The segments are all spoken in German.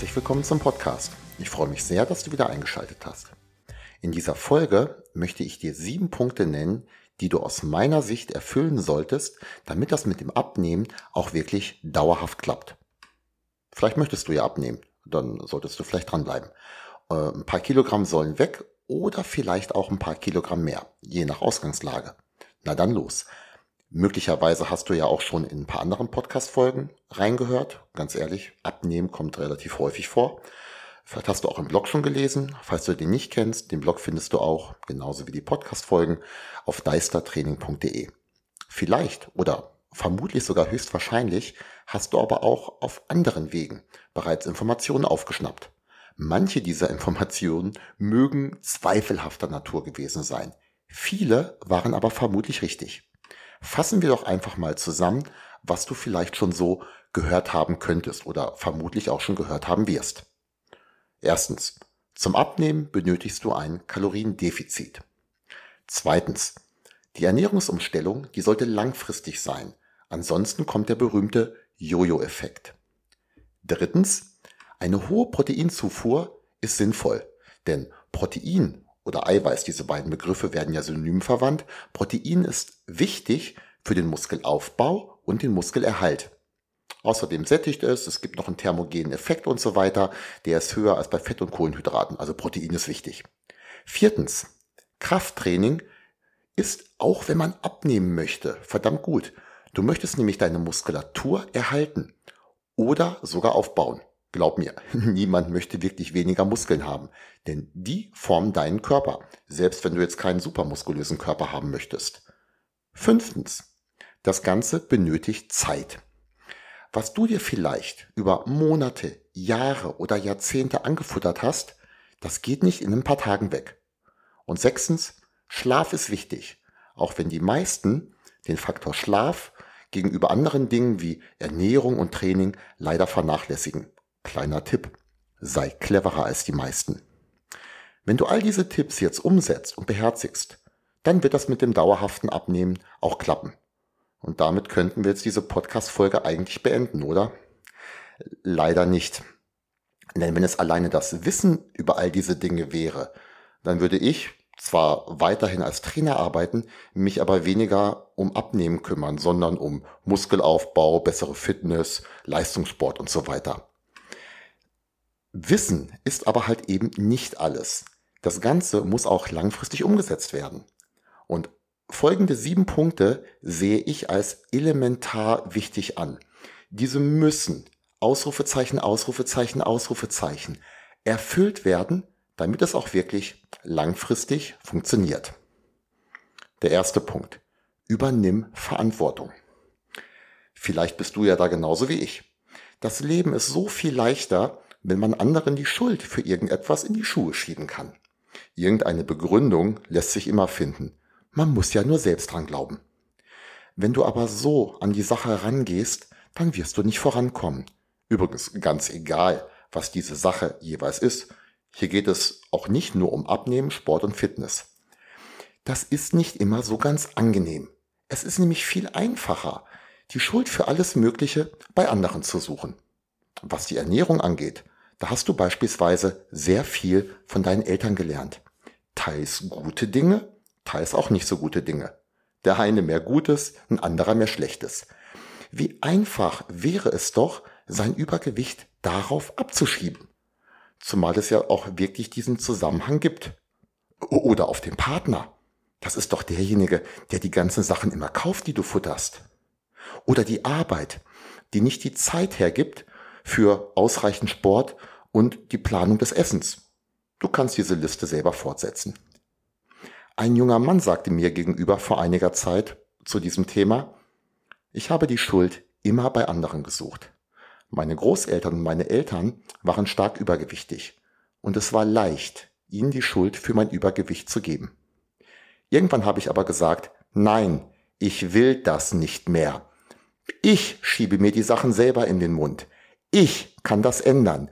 Herzlich willkommen zum Podcast. Ich freue mich sehr, dass du wieder eingeschaltet hast. In dieser Folge möchte ich dir sieben Punkte nennen, die du aus meiner Sicht erfüllen solltest, damit das mit dem Abnehmen auch wirklich dauerhaft klappt. Vielleicht möchtest du ja abnehmen, dann solltest du vielleicht dranbleiben. Äh, ein paar Kilogramm sollen weg oder vielleicht auch ein paar Kilogramm mehr, je nach Ausgangslage. Na dann los. Möglicherweise hast du ja auch schon in ein paar anderen Podcast-Folgen reingehört. Ganz ehrlich, Abnehmen kommt relativ häufig vor. Vielleicht hast du auch im Blog schon gelesen. Falls du den nicht kennst, den Blog findest du auch, genauso wie die Podcast-Folgen, auf deistertraining.de. Vielleicht oder vermutlich sogar höchstwahrscheinlich hast du aber auch auf anderen Wegen bereits Informationen aufgeschnappt. Manche dieser Informationen mögen zweifelhafter Natur gewesen sein. Viele waren aber vermutlich richtig. Fassen wir doch einfach mal zusammen, was du vielleicht schon so gehört haben könntest oder vermutlich auch schon gehört haben wirst. Erstens, zum Abnehmen benötigst du ein Kaloriendefizit. Zweitens, die Ernährungsumstellung, die sollte langfristig sein. Ansonsten kommt der berühmte Jojo-Effekt. Drittens, eine hohe Proteinzufuhr ist sinnvoll, denn Protein oder Eiweiß, diese beiden Begriffe werden ja synonym verwandt. Protein ist wichtig für den Muskelaufbau und den Muskelerhalt. Außerdem sättigt es, es gibt noch einen thermogenen Effekt und so weiter. Der ist höher als bei Fett und Kohlenhydraten, also Protein ist wichtig. Viertens, Krafttraining ist, auch wenn man abnehmen möchte, verdammt gut. Du möchtest nämlich deine Muskulatur erhalten oder sogar aufbauen. Glaub mir, niemand möchte wirklich weniger Muskeln haben, denn die formen deinen Körper, selbst wenn du jetzt keinen supermuskulösen Körper haben möchtest. Fünftens, das Ganze benötigt Zeit. Was du dir vielleicht über Monate, Jahre oder Jahrzehnte angefuttert hast, das geht nicht in ein paar Tagen weg. Und sechstens, Schlaf ist wichtig, auch wenn die meisten den Faktor Schlaf gegenüber anderen Dingen wie Ernährung und Training leider vernachlässigen. Kleiner Tipp. Sei cleverer als die meisten. Wenn du all diese Tipps jetzt umsetzt und beherzigst, dann wird das mit dem dauerhaften Abnehmen auch klappen. Und damit könnten wir jetzt diese Podcast-Folge eigentlich beenden, oder? Leider nicht. Denn wenn es alleine das Wissen über all diese Dinge wäre, dann würde ich zwar weiterhin als Trainer arbeiten, mich aber weniger um Abnehmen kümmern, sondern um Muskelaufbau, bessere Fitness, Leistungssport und so weiter. Wissen ist aber halt eben nicht alles. Das Ganze muss auch langfristig umgesetzt werden. Und folgende sieben Punkte sehe ich als elementar wichtig an. Diese müssen, Ausrufezeichen, Ausrufezeichen, Ausrufezeichen, erfüllt werden, damit es auch wirklich langfristig funktioniert. Der erste Punkt. Übernimm Verantwortung. Vielleicht bist du ja da genauso wie ich. Das Leben ist so viel leichter, wenn man anderen die Schuld für irgendetwas in die Schuhe schieben kann. Irgendeine Begründung lässt sich immer finden. Man muss ja nur selbst dran glauben. Wenn du aber so an die Sache rangehst, dann wirst du nicht vorankommen. Übrigens ganz egal, was diese Sache jeweils ist. Hier geht es auch nicht nur um Abnehmen, Sport und Fitness. Das ist nicht immer so ganz angenehm. Es ist nämlich viel einfacher, die Schuld für alles Mögliche bei anderen zu suchen. Was die Ernährung angeht, da hast du beispielsweise sehr viel von deinen Eltern gelernt. Teils gute Dinge, teils auch nicht so gute Dinge. Der eine mehr Gutes, ein anderer mehr Schlechtes. Wie einfach wäre es doch, sein Übergewicht darauf abzuschieben. Zumal es ja auch wirklich diesen Zusammenhang gibt. Oder auf den Partner. Das ist doch derjenige, der die ganzen Sachen immer kauft, die du futterst. Oder die Arbeit, die nicht die Zeit hergibt, für ausreichend Sport und die Planung des Essens. Du kannst diese Liste selber fortsetzen. Ein junger Mann sagte mir gegenüber vor einiger Zeit zu diesem Thema, ich habe die Schuld immer bei anderen gesucht. Meine Großeltern und meine Eltern waren stark übergewichtig und es war leicht, ihnen die Schuld für mein Übergewicht zu geben. Irgendwann habe ich aber gesagt, nein, ich will das nicht mehr. Ich schiebe mir die Sachen selber in den Mund. Ich kann das ändern.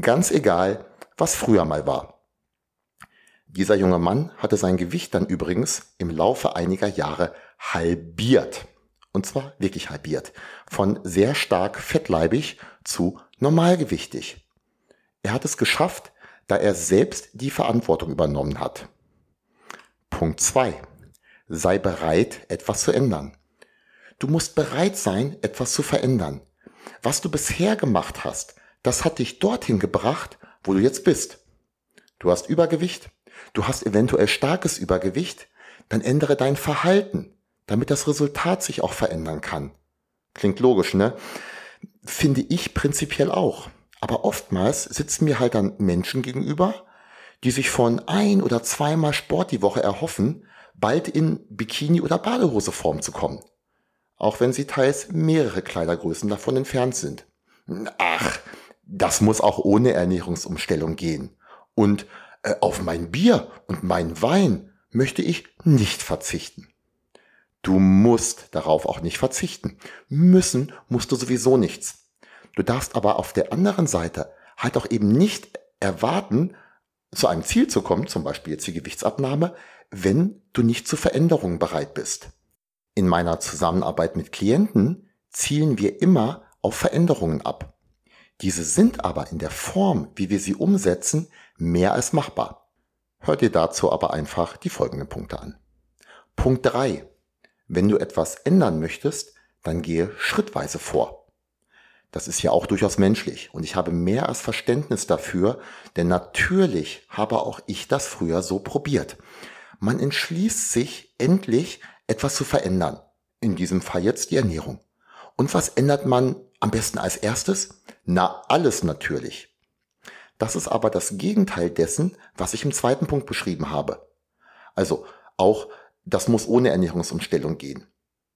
Ganz egal, was früher mal war. Dieser junge Mann hatte sein Gewicht dann übrigens im Laufe einiger Jahre halbiert. Und zwar wirklich halbiert. Von sehr stark fettleibig zu normalgewichtig. Er hat es geschafft, da er selbst die Verantwortung übernommen hat. Punkt zwei: Sei bereit, etwas zu ändern. Du musst bereit sein, etwas zu verändern. Was du bisher gemacht hast, das hat dich dorthin gebracht, wo du jetzt bist. Du hast Übergewicht, du hast eventuell starkes Übergewicht, dann ändere dein Verhalten damit das Resultat sich auch verändern kann. Klingt logisch, ne? Finde ich prinzipiell auch. Aber oftmals sitzen mir halt dann Menschen gegenüber, die sich von ein oder zweimal Sport die Woche erhoffen, bald in Bikini oder Badehoseform zu kommen. Auch wenn sie teils mehrere Kleidergrößen davon entfernt sind. Ach, das muss auch ohne Ernährungsumstellung gehen. Und auf mein Bier und meinen Wein möchte ich nicht verzichten. Du musst darauf auch nicht verzichten. Müssen musst du sowieso nichts. Du darfst aber auf der anderen Seite halt auch eben nicht erwarten, zu einem Ziel zu kommen, zum Beispiel jetzt die Gewichtsabnahme, wenn du nicht zu Veränderungen bereit bist. In meiner Zusammenarbeit mit Klienten zielen wir immer auf Veränderungen ab. Diese sind aber in der Form, wie wir sie umsetzen, mehr als machbar. Hör dir dazu aber einfach die folgenden Punkte an. Punkt drei: wenn du etwas ändern möchtest, dann gehe schrittweise vor. Das ist ja auch durchaus menschlich und ich habe mehr als Verständnis dafür, denn natürlich habe auch ich das früher so probiert. Man entschließt sich endlich etwas zu verändern. In diesem Fall jetzt die Ernährung. Und was ändert man am besten als erstes? Na, alles natürlich. Das ist aber das Gegenteil dessen, was ich im zweiten Punkt beschrieben habe. Also auch das muss ohne Ernährungsumstellung gehen.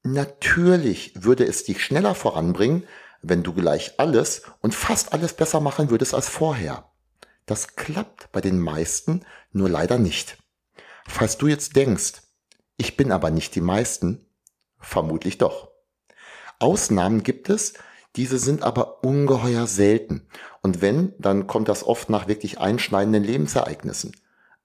Natürlich würde es dich schneller voranbringen, wenn du gleich alles und fast alles besser machen würdest als vorher. Das klappt bei den meisten nur leider nicht. Falls du jetzt denkst, ich bin aber nicht die meisten, vermutlich doch. Ausnahmen gibt es, diese sind aber ungeheuer selten. Und wenn, dann kommt das oft nach wirklich einschneidenden Lebensereignissen.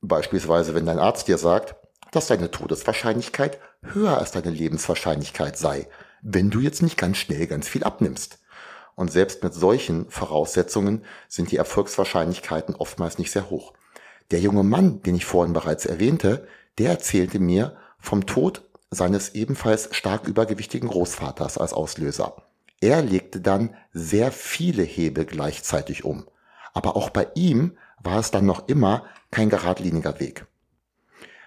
Beispielsweise, wenn dein Arzt dir sagt, dass deine Todeswahrscheinlichkeit höher als deine Lebenswahrscheinlichkeit sei, wenn du jetzt nicht ganz schnell ganz viel abnimmst. Und selbst mit solchen Voraussetzungen sind die Erfolgswahrscheinlichkeiten oftmals nicht sehr hoch. Der junge Mann, den ich vorhin bereits erwähnte, der erzählte mir vom Tod seines ebenfalls stark übergewichtigen Großvaters als Auslöser. Er legte dann sehr viele Hebel gleichzeitig um. Aber auch bei ihm war es dann noch immer kein geradliniger Weg.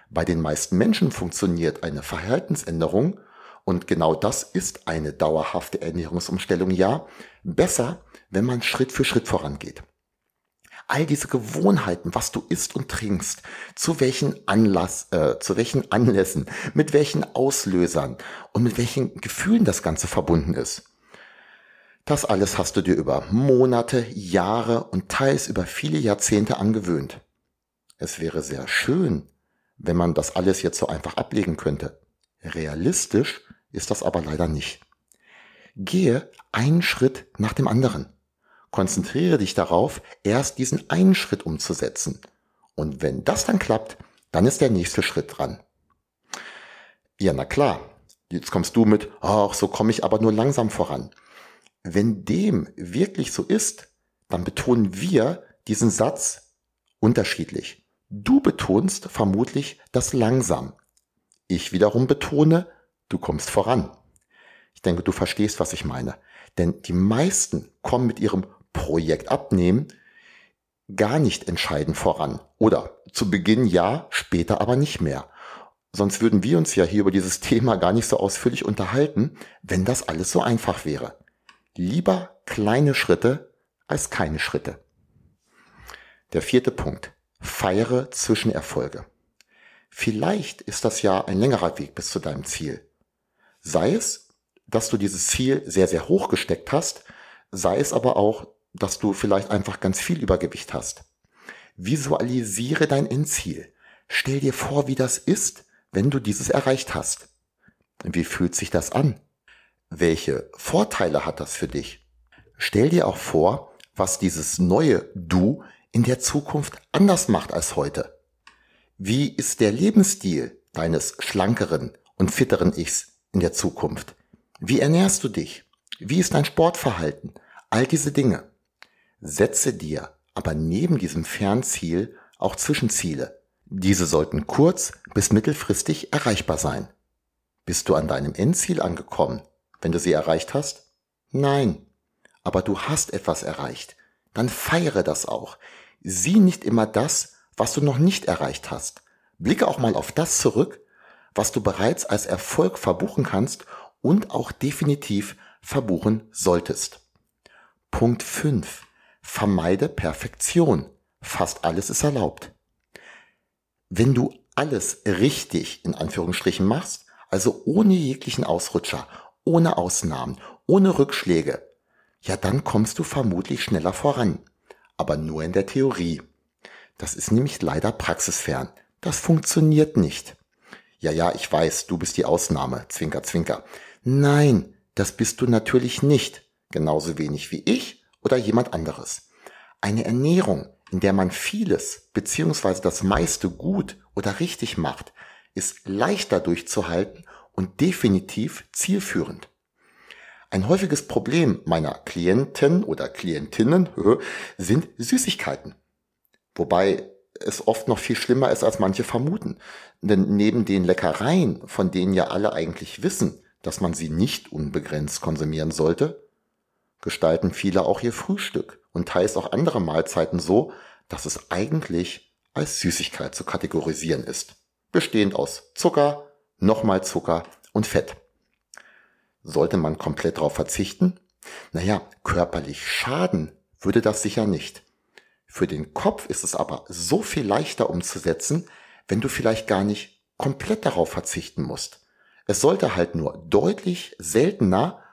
Bei den meisten Menschen funktioniert eine Verhaltensänderung, und genau das ist eine dauerhafte Ernährungsumstellung, ja, besser, wenn man Schritt für Schritt vorangeht. All diese Gewohnheiten, was du isst und trinkst, zu welchen Anlass, äh, zu welchen Anlässen, mit welchen Auslösern und mit welchen Gefühlen das Ganze verbunden ist. Das alles hast du dir über Monate, Jahre und teils über viele Jahrzehnte angewöhnt. Es wäre sehr schön, wenn man das alles jetzt so einfach ablegen könnte. Realistisch ist das aber leider nicht. Gehe einen Schritt nach dem anderen. Konzentriere dich darauf, erst diesen einen Schritt umzusetzen. Und wenn das dann klappt, dann ist der nächste Schritt dran. Ja, na klar. Jetzt kommst du mit, ach, so komme ich aber nur langsam voran. Wenn dem wirklich so ist, dann betonen wir diesen Satz unterschiedlich. Du betonst vermutlich das langsam. Ich wiederum betone, du kommst voran. Ich denke, du verstehst, was ich meine. Denn die meisten kommen mit ihrem Projekt abnehmen gar nicht entscheidend voran. Oder zu Beginn ja, später aber nicht mehr. Sonst würden wir uns ja hier über dieses Thema gar nicht so ausführlich unterhalten, wenn das alles so einfach wäre. Lieber kleine Schritte als keine Schritte. Der vierte Punkt. Feiere Zwischenerfolge. Vielleicht ist das ja ein längerer Weg bis zu deinem Ziel. Sei es, dass du dieses Ziel sehr, sehr hoch gesteckt hast, sei es aber auch, dass du vielleicht einfach ganz viel Übergewicht hast. Visualisiere dein Endziel. Stell dir vor, wie das ist, wenn du dieses erreicht hast. Wie fühlt sich das an? Welche Vorteile hat das für dich? Stell dir auch vor, was dieses neue Du in der Zukunft anders macht als heute. Wie ist der Lebensstil deines schlankeren und fitteren Ichs in der Zukunft? Wie ernährst du dich? Wie ist dein Sportverhalten? All diese Dinge. Setze dir aber neben diesem Fernziel auch Zwischenziele. Diese sollten kurz bis mittelfristig erreichbar sein. Bist du an deinem Endziel angekommen, wenn du sie erreicht hast? Nein. Aber du hast etwas erreicht. Dann feiere das auch. Sieh nicht immer das, was du noch nicht erreicht hast. Blicke auch mal auf das zurück, was du bereits als Erfolg verbuchen kannst und auch definitiv verbuchen solltest. Punkt 5. Vermeide Perfektion. Fast alles ist erlaubt. Wenn du alles richtig in Anführungsstrichen machst, also ohne jeglichen Ausrutscher, ohne Ausnahmen, ohne Rückschläge, ja dann kommst du vermutlich schneller voran. Aber nur in der Theorie. Das ist nämlich leider praxisfern. Das funktioniert nicht. Ja, ja, ich weiß, du bist die Ausnahme, Zwinker, Zwinker. Nein, das bist du natürlich nicht. Genauso wenig wie ich oder jemand anderes. Eine Ernährung, in der man vieles bzw. das meiste gut oder richtig macht, ist leichter durchzuhalten und definitiv zielführend. Ein häufiges Problem meiner Klienten oder Klientinnen sind Süßigkeiten. Wobei es oft noch viel schlimmer ist, als manche vermuten. Denn neben den Leckereien, von denen ja alle eigentlich wissen, dass man sie nicht unbegrenzt konsumieren sollte, gestalten viele auch ihr Frühstück und teils auch andere Mahlzeiten so, dass es eigentlich als Süßigkeit zu kategorisieren ist, bestehend aus Zucker, nochmal Zucker und Fett. Sollte man komplett darauf verzichten? Naja, körperlich schaden würde das sicher nicht. Für den Kopf ist es aber so viel leichter umzusetzen, wenn du vielleicht gar nicht komplett darauf verzichten musst. Es sollte halt nur deutlich seltener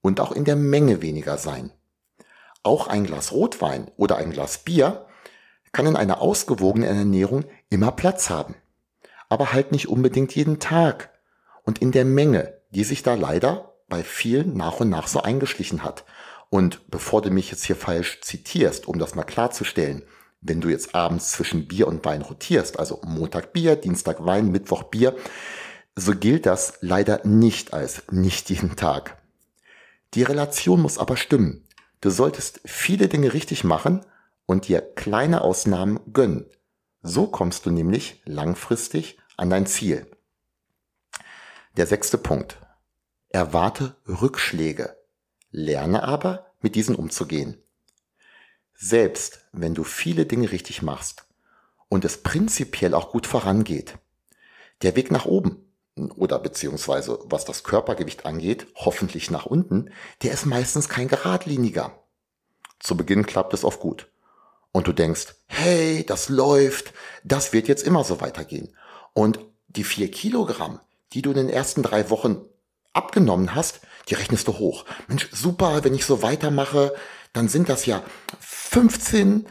und auch in der Menge weniger sein. Auch ein Glas Rotwein oder ein Glas Bier kann in einer ausgewogenen Ernährung immer Platz haben. Aber halt nicht unbedingt jeden Tag und in der Menge, die sich da leider bei vielen nach und nach so eingeschlichen hat. Und bevor du mich jetzt hier falsch zitierst, um das mal klarzustellen, wenn du jetzt abends zwischen Bier und Wein rotierst, also Montag Bier, Dienstag Wein, Mittwoch Bier, so gilt das leider nicht als nicht jeden Tag. Die Relation muss aber stimmen. Du solltest viele Dinge richtig machen und dir kleine Ausnahmen gönnen. So kommst du nämlich langfristig an dein Ziel. Der sechste Punkt. Erwarte Rückschläge. Lerne aber, mit diesen umzugehen. Selbst wenn du viele Dinge richtig machst und es prinzipiell auch gut vorangeht, der Weg nach oben oder beziehungsweise was das Körpergewicht angeht, hoffentlich nach unten, der ist meistens kein geradliniger. Zu Beginn klappt es oft gut. Und du denkst, hey, das läuft, das wird jetzt immer so weitergehen. Und die vier Kilogramm, die du in den ersten drei Wochen abgenommen hast, die rechnest du hoch. Mensch, super, wenn ich so weitermache, dann sind das ja 15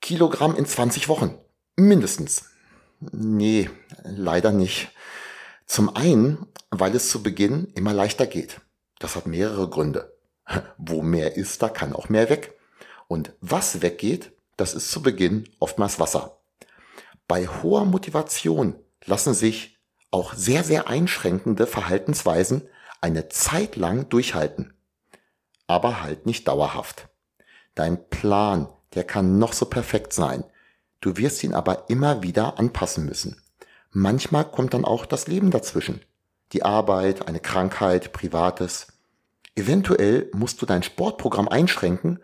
Kilogramm in 20 Wochen. Mindestens. Nee, leider nicht. Zum einen, weil es zu Beginn immer leichter geht. Das hat mehrere Gründe. Wo mehr ist, da kann auch mehr weg. Und was weggeht, das ist zu Beginn oftmals Wasser. Bei hoher Motivation lassen sich auch sehr, sehr einschränkende Verhaltensweisen eine Zeit lang durchhalten. Aber halt nicht dauerhaft. Dein Plan, der kann noch so perfekt sein. Du wirst ihn aber immer wieder anpassen müssen. Manchmal kommt dann auch das Leben dazwischen. Die Arbeit, eine Krankheit, Privates. Eventuell musst du dein Sportprogramm einschränken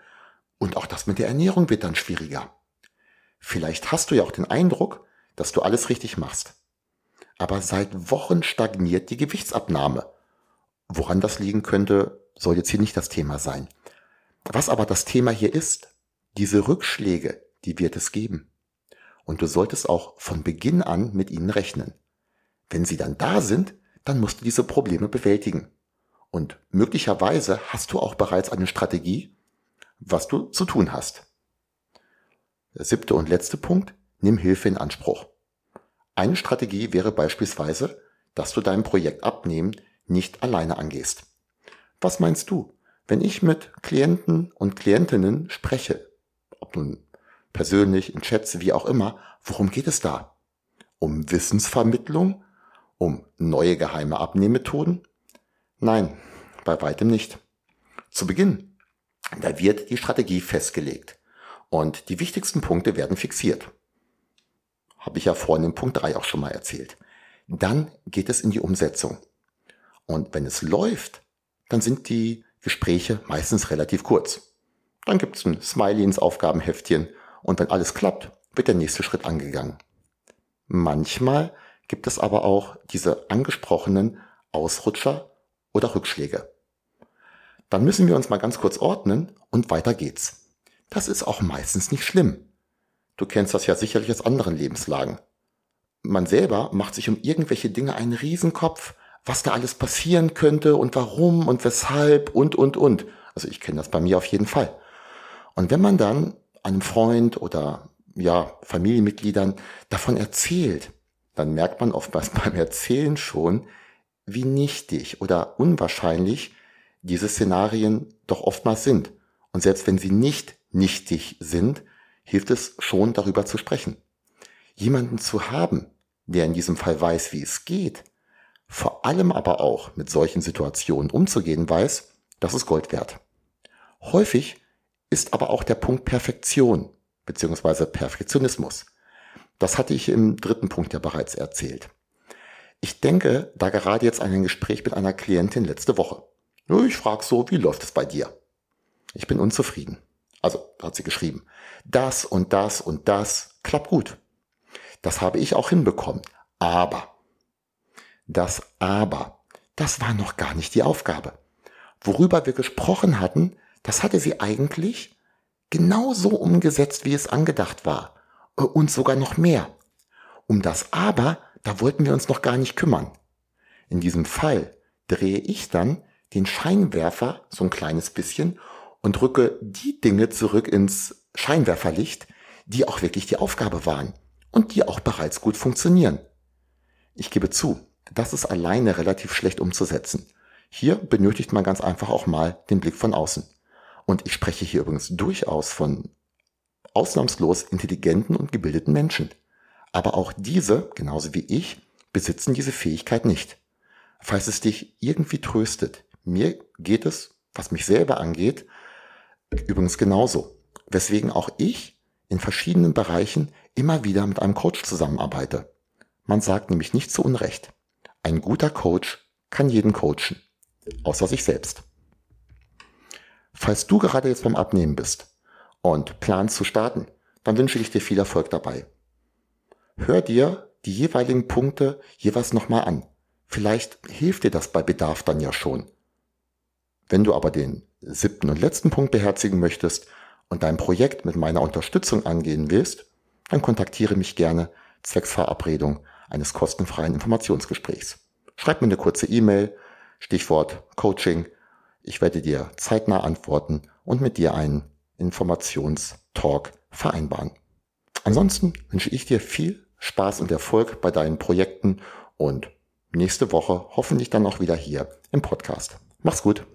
und auch das mit der Ernährung wird dann schwieriger. Vielleicht hast du ja auch den Eindruck, dass du alles richtig machst. Aber seit Wochen stagniert die Gewichtsabnahme. Woran das liegen könnte, soll jetzt hier nicht das Thema sein. Was aber das Thema hier ist, diese Rückschläge, die wird es geben und du solltest auch von Beginn an mit ihnen rechnen. Wenn sie dann da sind, dann musst du diese Probleme bewältigen. Und möglicherweise hast du auch bereits eine Strategie, was du zu tun hast. Der siebte und letzte Punkt, nimm Hilfe in Anspruch. Eine Strategie wäre beispielsweise, dass du dein Projekt abnehmen nicht alleine angehst. Was meinst du, wenn ich mit Klienten und Klientinnen spreche, ob nun persönlich, in Chats, wie auch immer, worum geht es da? Um Wissensvermittlung? Um neue geheime Abnehmmethoden? Nein, bei weitem nicht. Zu Beginn, da wird die Strategie festgelegt und die wichtigsten Punkte werden fixiert. Habe ich ja vorhin in Punkt 3 auch schon mal erzählt. Dann geht es in die Umsetzung. Und wenn es läuft, dann sind die Gespräche meistens relativ kurz. Dann gibt es ein Smiley ins Aufgabenheftchen und wenn alles klappt, wird der nächste Schritt angegangen. Manchmal gibt es aber auch diese angesprochenen Ausrutscher oder Rückschläge. Dann müssen wir uns mal ganz kurz ordnen und weiter geht's. Das ist auch meistens nicht schlimm. Du kennst das ja sicherlich aus anderen Lebenslagen. Man selber macht sich um irgendwelche Dinge einen Riesenkopf, was da alles passieren könnte und warum und weshalb und, und, und. Also ich kenne das bei mir auf jeden Fall. Und wenn man dann einem Freund oder ja, Familienmitgliedern davon erzählt, dann merkt man oftmals beim Erzählen schon, wie nichtig oder unwahrscheinlich diese Szenarien doch oftmals sind. Und selbst wenn sie nicht nichtig sind, hilft es schon darüber zu sprechen. Jemanden zu haben, der in diesem Fall weiß, wie es geht, vor allem aber auch mit solchen Situationen umzugehen weiß, das ist Gold wert. Häufig ist aber auch der Punkt Perfektion bzw. Perfektionismus. Das hatte ich im dritten Punkt ja bereits erzählt. Ich denke da gerade jetzt an ein Gespräch mit einer Klientin letzte Woche. Ich frage so, wie läuft es bei dir? Ich bin unzufrieden. Also hat sie geschrieben. Das und das und das klappt gut. Das habe ich auch hinbekommen. Aber. Das Aber. Das war noch gar nicht die Aufgabe. Worüber wir gesprochen hatten, das hatte sie eigentlich genauso umgesetzt, wie es angedacht war. Und sogar noch mehr. Um das Aber, da wollten wir uns noch gar nicht kümmern. In diesem Fall drehe ich dann den Scheinwerfer so ein kleines bisschen und rücke die Dinge zurück ins Scheinwerferlicht, die auch wirklich die Aufgabe waren und die auch bereits gut funktionieren. Ich gebe zu, das ist alleine relativ schlecht umzusetzen. Hier benötigt man ganz einfach auch mal den Blick von außen. Und ich spreche hier übrigens durchaus von ausnahmslos intelligenten und gebildeten Menschen. Aber auch diese, genauso wie ich, besitzen diese Fähigkeit nicht. Falls es dich irgendwie tröstet, mir geht es, was mich selber angeht, übrigens genauso. Weswegen auch ich in verschiedenen Bereichen immer wieder mit einem Coach zusammenarbeite. Man sagt nämlich nicht zu Unrecht. Ein guter Coach kann jeden coachen. Außer sich selbst. Falls du gerade jetzt beim Abnehmen bist und planst zu starten, dann wünsche ich dir viel Erfolg dabei. Hör dir die jeweiligen Punkte jeweils nochmal an. Vielleicht hilft dir das bei Bedarf dann ja schon. Wenn du aber den siebten und letzten Punkt beherzigen möchtest und dein Projekt mit meiner Unterstützung angehen willst, dann kontaktiere mich gerne zwecks Verabredung eines kostenfreien Informationsgesprächs. Schreib mir eine kurze E-Mail, Stichwort Coaching ich werde dir zeitnah antworten und mit dir einen Informationstalk vereinbaren. Ansonsten wünsche ich dir viel Spaß und Erfolg bei deinen Projekten und nächste Woche hoffentlich dann auch wieder hier im Podcast. Mach's gut.